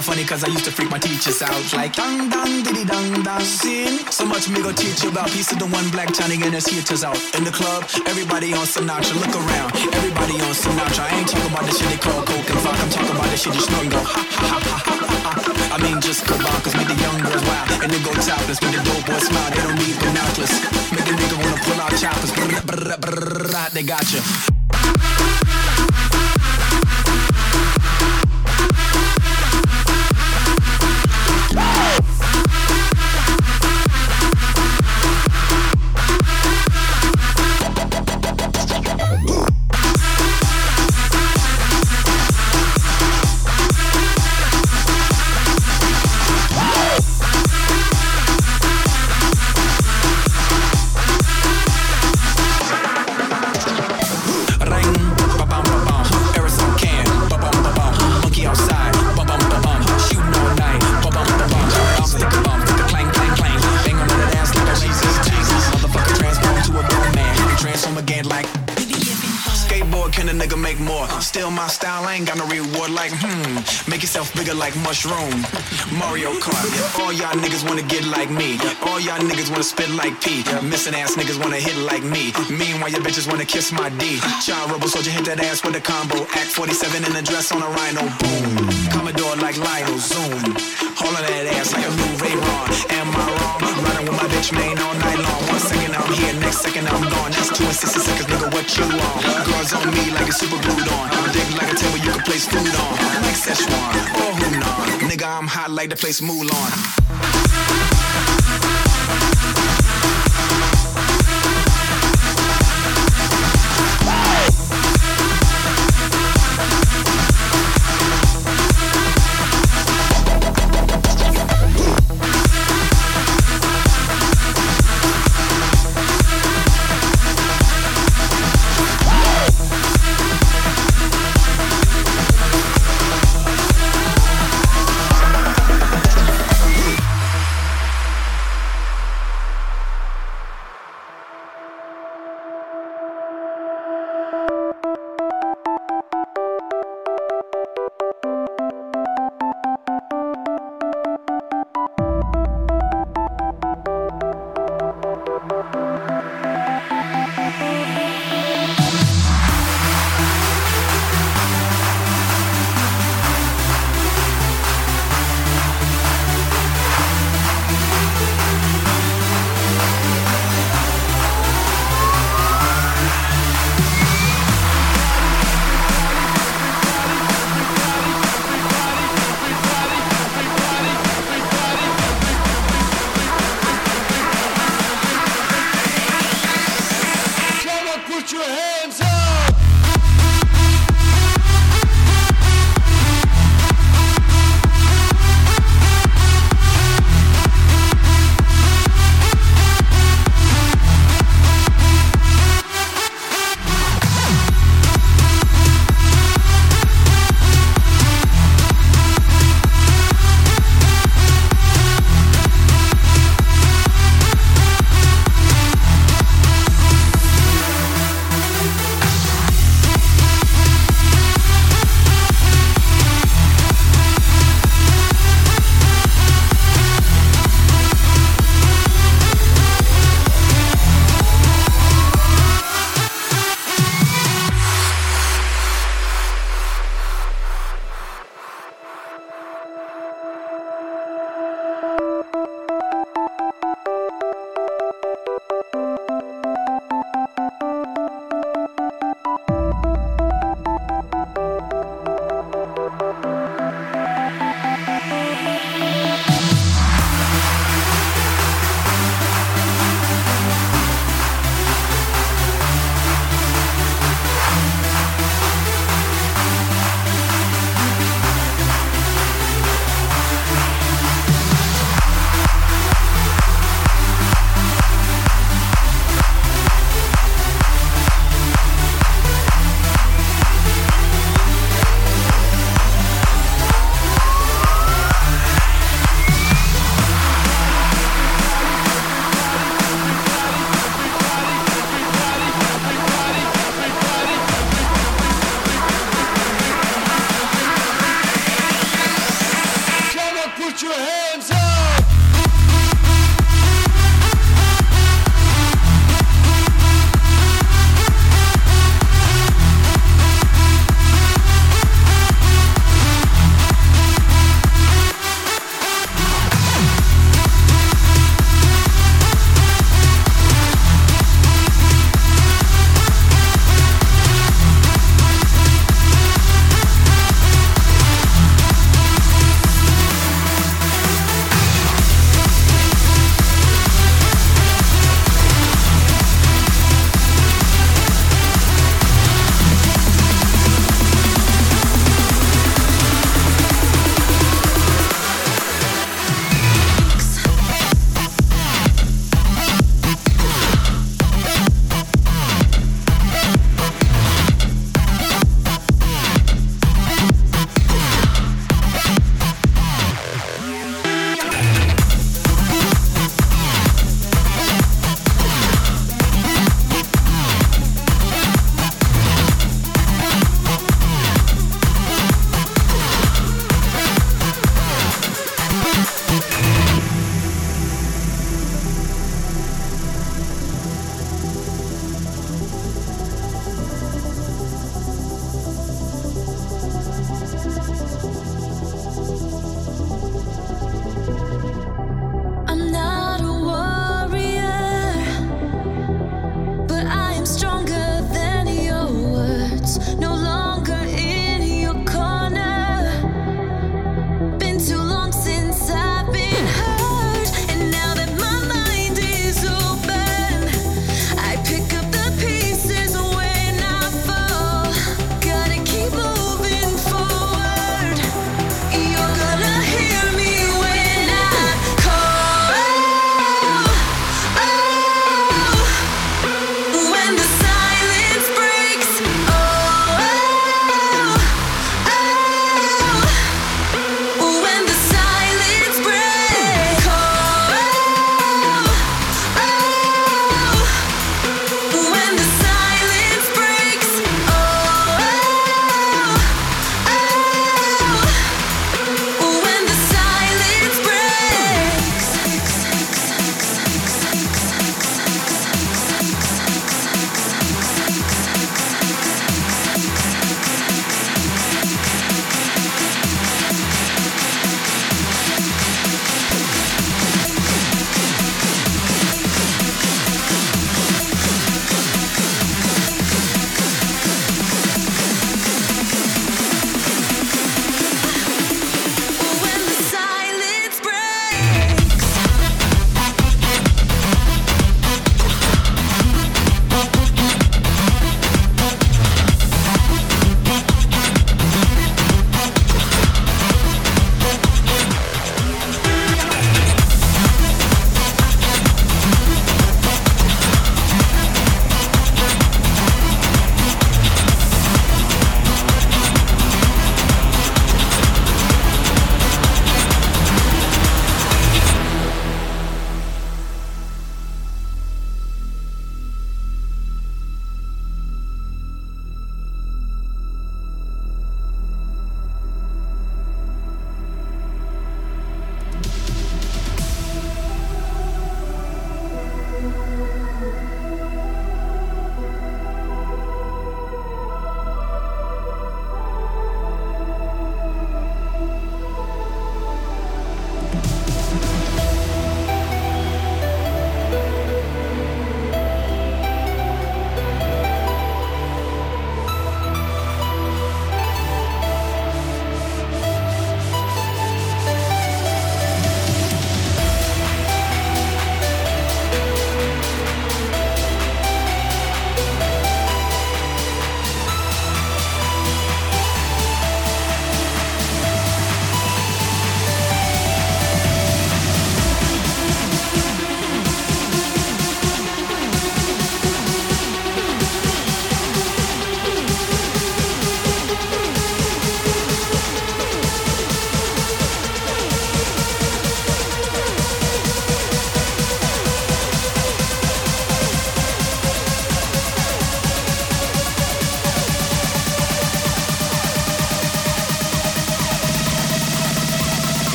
Kinda funny cause I used to freak my teachers out. Like dang dang diddy dang dang sin. So much me go teach you about piece of the one black Johnny and his heaters out. In the club, everybody on Sinatra. Look around, everybody on Sinatra. I ain't talking about the shit they call coke and fuck. I'm talking about the shit you snug go ha ha ha ha ha. I mean just come cause make the young girls wild. And they go topless, make the dope boys smile. They don't need binoculars. Make a nigga wanna pull out choppers. Brr, brr, brr, brr, they got you. Mushroom. Mario Kart, all y'all niggas wanna get like me. All y'all niggas wanna spit like P. Missing ass niggas wanna hit like me. Meanwhile, your bitches wanna kiss my D. Child rebel soldier hit that ass with a combo. Act 47 in a dress on a rhino. Boom. Commodore like Lionel. Zoom. Bitch all night long. One second I'm here, next second I'm gone. That's two and 60 seconds, nigga, what you on? Girls on me like it's super glued on. I'm dick like a table you can place food on. Like Szechuan or Hunan. Nigga, I'm hot like the place Mulan.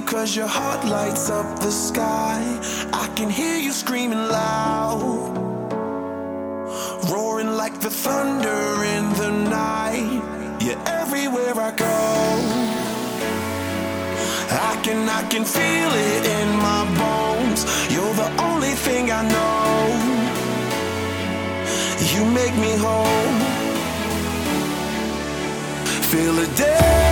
Cause your heart lights up the sky. I can hear you screaming loud. Roaring like the thunder in the night. You're everywhere I go. I can, I can feel it in my bones. You're the only thing I know. You make me whole. Feel I'm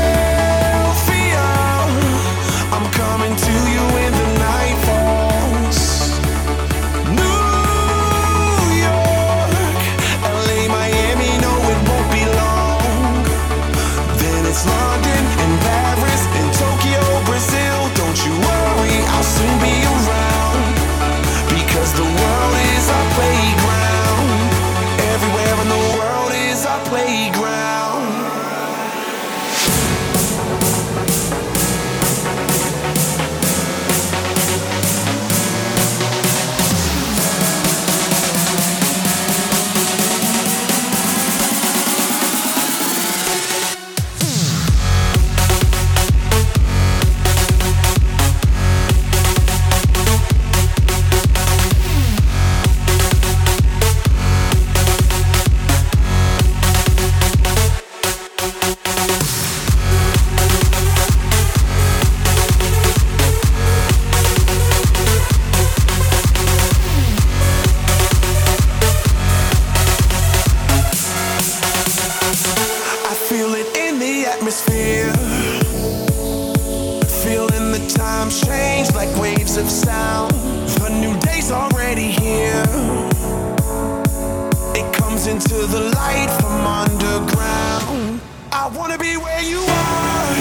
into the light from underground. I wanna be where you are.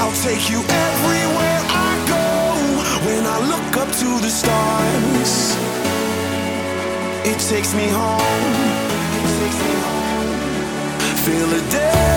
I'll take you everywhere I go. When I look up to the stars, it takes me home. Philadelphia, I'm